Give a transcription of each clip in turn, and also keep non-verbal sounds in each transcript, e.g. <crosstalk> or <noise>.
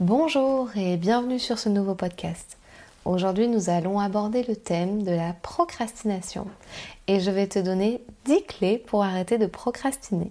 Bonjour et bienvenue sur ce nouveau podcast. Aujourd'hui, nous allons aborder le thème de la procrastination et je vais te donner 10 clés pour arrêter de procrastiner.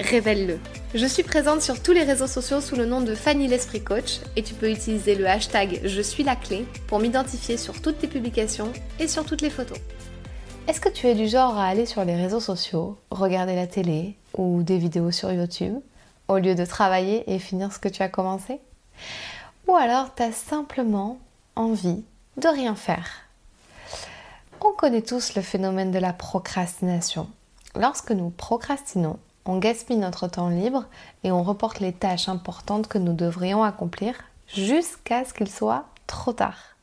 révèle-le. Je suis présente sur tous les réseaux sociaux sous le nom de Fanny l'Esprit Coach et tu peux utiliser le hashtag Je suis la clé pour m'identifier sur toutes tes publications et sur toutes les photos. Est-ce que tu es du genre à aller sur les réseaux sociaux, regarder la télé ou des vidéos sur YouTube au lieu de travailler et finir ce que tu as commencé? Ou alors tu as simplement envie de rien faire? On connaît tous le phénomène de la procrastination. Lorsque nous procrastinons, on gaspille notre temps libre et on reporte les tâches importantes que nous devrions accomplir jusqu'à ce qu'il soit trop tard.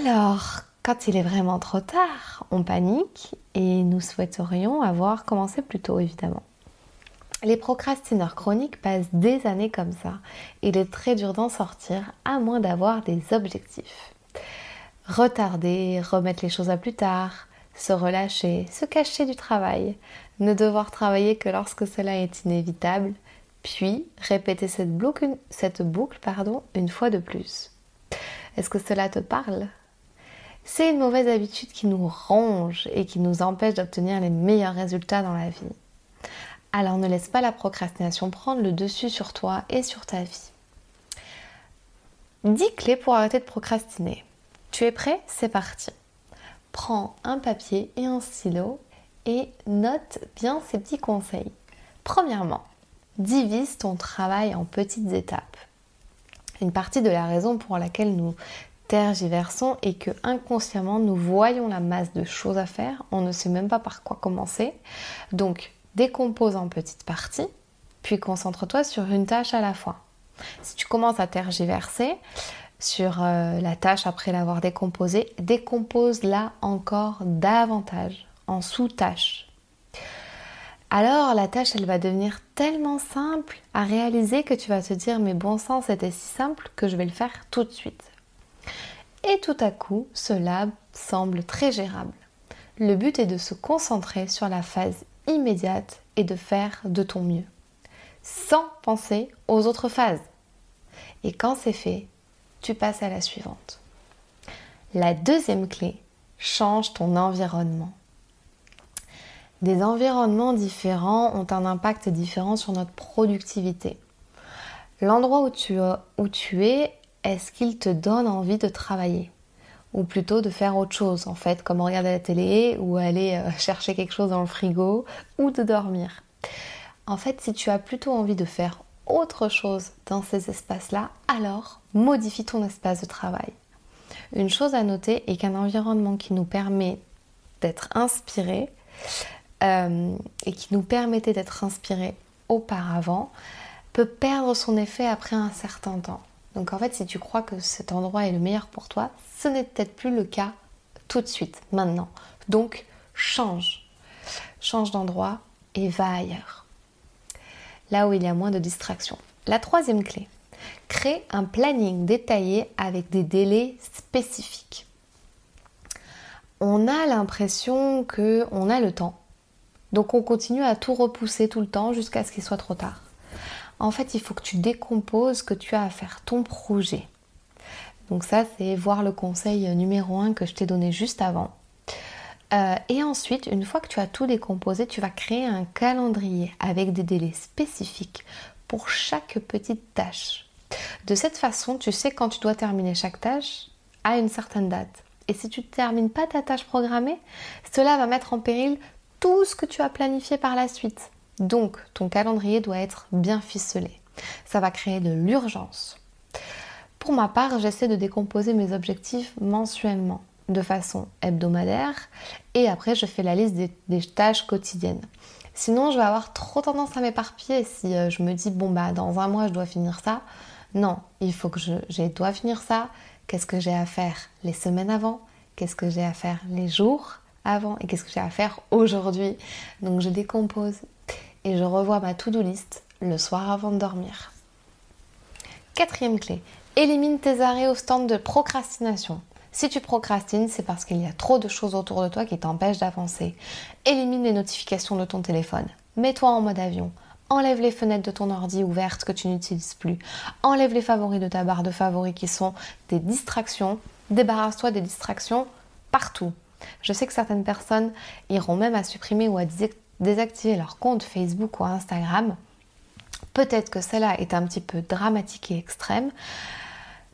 Alors, quand il est vraiment trop tard, on panique et nous souhaiterions avoir commencé plus tôt, évidemment. Les procrastineurs chroniques passent des années comme ça. Il est très dur d'en sortir à moins d'avoir des objectifs. Retarder, remettre les choses à plus tard, se relâcher, se cacher du travail, ne devoir travailler que lorsque cela est inévitable, puis répéter cette boucle, pardon, une fois de plus. Est-ce que cela te parle? C'est une mauvaise habitude qui nous ronge et qui nous empêche d'obtenir les meilleurs résultats dans la vie. Alors ne laisse pas la procrastination prendre le dessus sur toi et sur ta vie. 10 clés pour arrêter de procrastiner. Tu es prêt? C'est parti prends un papier et un stylo et note bien ces petits conseils. Premièrement, divise ton travail en petites étapes. Une partie de la raison pour laquelle nous tergiversons est que inconsciemment nous voyons la masse de choses à faire, on ne sait même pas par quoi commencer. Donc décompose en petites parties, puis concentre-toi sur une tâche à la fois. Si tu commences à tergiverser, sur euh, la tâche après l'avoir décomposée, décompose-la encore davantage en sous-tâches. Alors la tâche, elle va devenir tellement simple à réaliser que tu vas te dire mais bon sang, c'était si simple que je vais le faire tout de suite. Et tout à coup, cela semble très gérable. Le but est de se concentrer sur la phase immédiate et de faire de ton mieux, sans penser aux autres phases. Et quand c'est fait, tu passes à la suivante. La deuxième clé, change ton environnement. Des environnements différents ont un impact différent sur notre productivité. L'endroit où tu, où tu es, est-ce qu'il te donne envie de travailler? Ou plutôt de faire autre chose, en fait, comme regarder la télé ou aller euh, <laughs> chercher quelque chose dans le frigo ou de dormir? En fait, si tu as plutôt envie de faire autre chose dans ces espaces-là, alors modifie ton espace de travail. Une chose à noter est qu'un environnement qui nous permet d'être inspiré euh, et qui nous permettait d'être inspiré auparavant peut perdre son effet après un certain temps. Donc en fait, si tu crois que cet endroit est le meilleur pour toi, ce n'est peut-être plus le cas tout de suite, maintenant. Donc change. Change d'endroit et va ailleurs là où il y a moins de distractions. La troisième clé, crée un planning détaillé avec des délais spécifiques. On a l'impression que on a le temps. Donc on continue à tout repousser tout le temps jusqu'à ce qu'il soit trop tard. En fait, il faut que tu décomposes que tu as à faire ton projet. Donc ça, c'est voir le conseil numéro 1 que je t'ai donné juste avant. Euh, et ensuite, une fois que tu as tout décomposé, tu vas créer un calendrier avec des délais spécifiques pour chaque petite tâche. De cette façon, tu sais quand tu dois terminer chaque tâche à une certaine date. Et si tu ne termines pas ta tâche programmée, cela va mettre en péril tout ce que tu as planifié par la suite. Donc, ton calendrier doit être bien ficelé. Ça va créer de l'urgence. Pour ma part, j'essaie de décomposer mes objectifs mensuellement, de façon hebdomadaire, et après je fais la liste des, tâches quotidiennes. Sinon, je vais avoir trop tendance à m'éparpiller si euh, je me dis, bon, bah, dans un mois, je dois finir ça. Non, il faut que je, je dois finir ça. Qu'est-ce que j'ai à faire les semaines avant? Qu'est-ce que j'ai à faire les jours avant? Et qu'est-ce que j'ai à faire aujourd'hui? Donc, je décompose et je revois ma to-do list le soir avant de dormir. Quatrième clé, élimine tes arrêts au stand de procrastination. Si tu procrastines, c'est parce qu'il y a trop de choses autour de toi qui t'empêchent d'avancer. Élimine les notifications de ton téléphone. Mets-toi en mode avion. Enlève les fenêtres de ton ordi ouvertes que tu n'utilises plus. Enlève les favoris de ta barre de favoris qui sont des distractions. Débarrasse-toi des distractions partout. Je sais que certaines personnes iront même à supprimer ou à désactiver leur compte Facebook ou Instagram Peut-être que cela est un petit peu dramatique et extrême,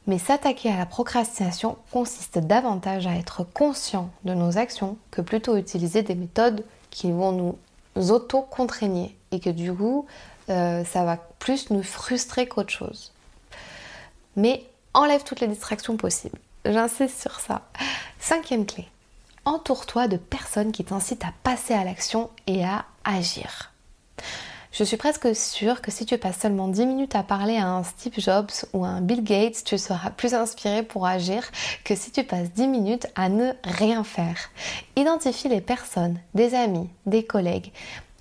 mais s'attaquer à la procrastination consiste davantage à être conscient de nos actions que plutôt utiliser des méthodes qui vont nous auto-contraigner et que du coup, euh, ça va plus nous frustrer qu'autre chose. Mais enlève toutes les distractions possibles. J'insiste sur ça. Cinquième clé. Entoure-toi de personnes qui t'incitent à passer à l'action et à agir. Je suis presque sûre que si tu passes seulement 10 minutes à parler à un Steve Jobs ou à un Bill Gates, tu seras plus inspiré pour agir que si tu passes 10 minutes à ne rien faire. Identifie les personnes, des amis, des collègues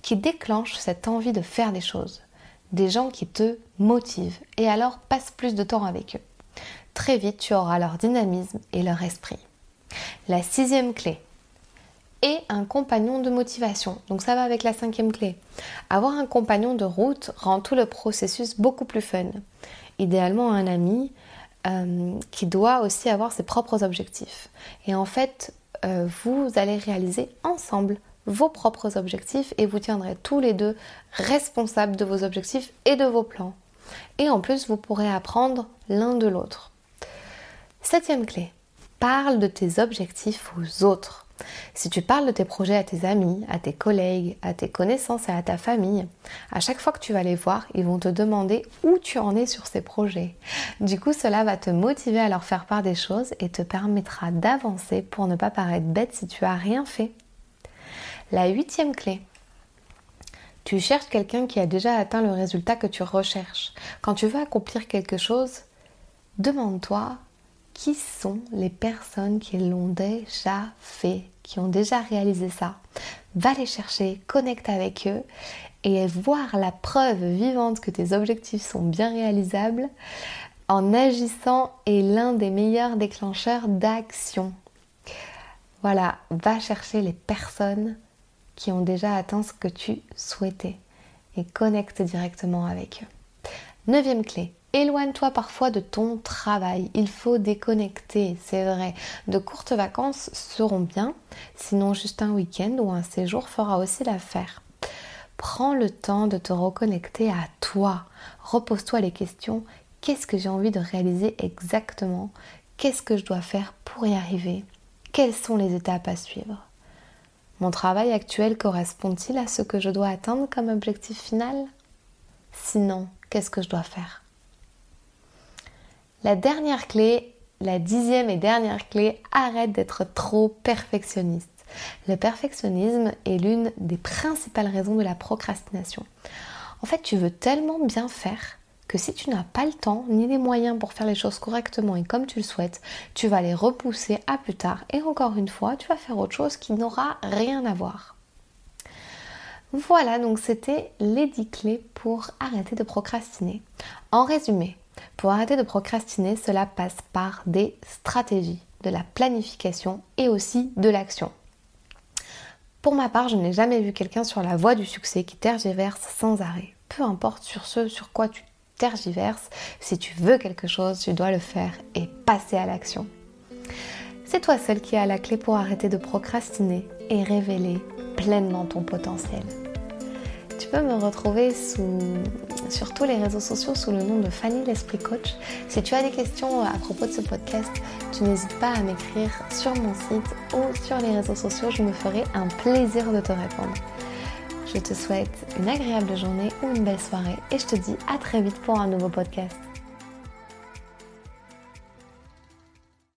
qui déclenchent cette envie de faire des choses. Des gens qui te motivent et alors passe plus de temps avec eux. Très vite, tu auras leur dynamisme et leur esprit. La sixième clé, et un compagnon de motivation. Donc ça va avec la cinquième clé. Avoir un compagnon de route rend tout le processus beaucoup plus fun. Idéalement un ami euh, qui doit aussi avoir ses propres objectifs. Et en fait, euh, vous allez réaliser ensemble vos propres objectifs et vous tiendrez tous les deux responsables de vos objectifs et de vos plans. Et en plus, vous pourrez apprendre l'un de l'autre. Septième clé, parle de tes objectifs aux autres. Si tu parles de tes projets à tes amis, à tes collègues, à tes connaissances et à ta famille, à chaque fois que tu vas les voir, ils vont te demander où tu en es sur ces projets. Du coup, cela va te motiver à leur faire part des choses et te permettra d'avancer pour ne pas paraître bête si tu as rien fait. La huitième clé. Tu cherches quelqu'un qui a déjà atteint le résultat que tu recherches. Quand tu veux accomplir quelque chose, demande-toi qui sont les personnes qui l'ont déjà fait, qui ont déjà réalisé ça. Va les chercher, connecte avec eux et voir la preuve vivante que tes objectifs sont bien réalisables en agissant est l'un des meilleurs déclencheurs d'action. Voilà, va chercher les personnes qui ont déjà atteint ce que tu souhaitais et connecte directement avec eux. Neuvième clé, Éloigne-toi parfois de ton travail. Il faut déconnecter, c'est vrai. De courtes vacances seront bien, sinon juste un week-end ou un séjour fera aussi l'affaire. Prends le temps de te reconnecter à toi. Repose-toi les questions. Qu'est-ce que j'ai envie de réaliser exactement? Qu'est-ce que je dois faire pour y arriver? Quelles sont les étapes à suivre? Mon travail actuel correspond-il à ce que je dois atteindre comme objectif final? Sinon, qu'est-ce que je dois faire? La dernière clé, la dixième et dernière clé, arrête d'être trop perfectionniste. Le perfectionnisme est l'une des principales raisons de la procrastination. En fait, tu veux tellement bien faire que si tu n'as pas le temps ni les moyens pour faire les choses correctement et comme tu le souhaites, tu vas les repousser à plus tard et encore une fois, tu vas faire autre chose qui n'aura rien à voir. Voilà, donc c'était les 10 clés pour arrêter de procrastiner. En résumé, pour arrêter de procrastiner, cela passe par des stratégies, de la planification et aussi de l'action. Pour ma part, je n'ai jamais vu quelqu'un sur la voie du succès qui tergiverse sans arrêt. Peu importe sur ce sur quoi tu tergiverses, si tu veux quelque chose, tu dois le faire et passer à l'action. C'est toi seul qui as la clé pour arrêter de procrastiner et révéler pleinement ton potentiel. Tu peux me retrouver sur tous les réseaux sociaux sous le nom de Fanny l'Esprit Coach. Si tu as des questions à propos de ce podcast, tu n'hésites pas à m'écrire sur mon site ou sur les réseaux sociaux. Je me ferai un plaisir de te répondre. Je te souhaite une agréable journée ou une belle soirée et je te dis à très vite pour un nouveau podcast.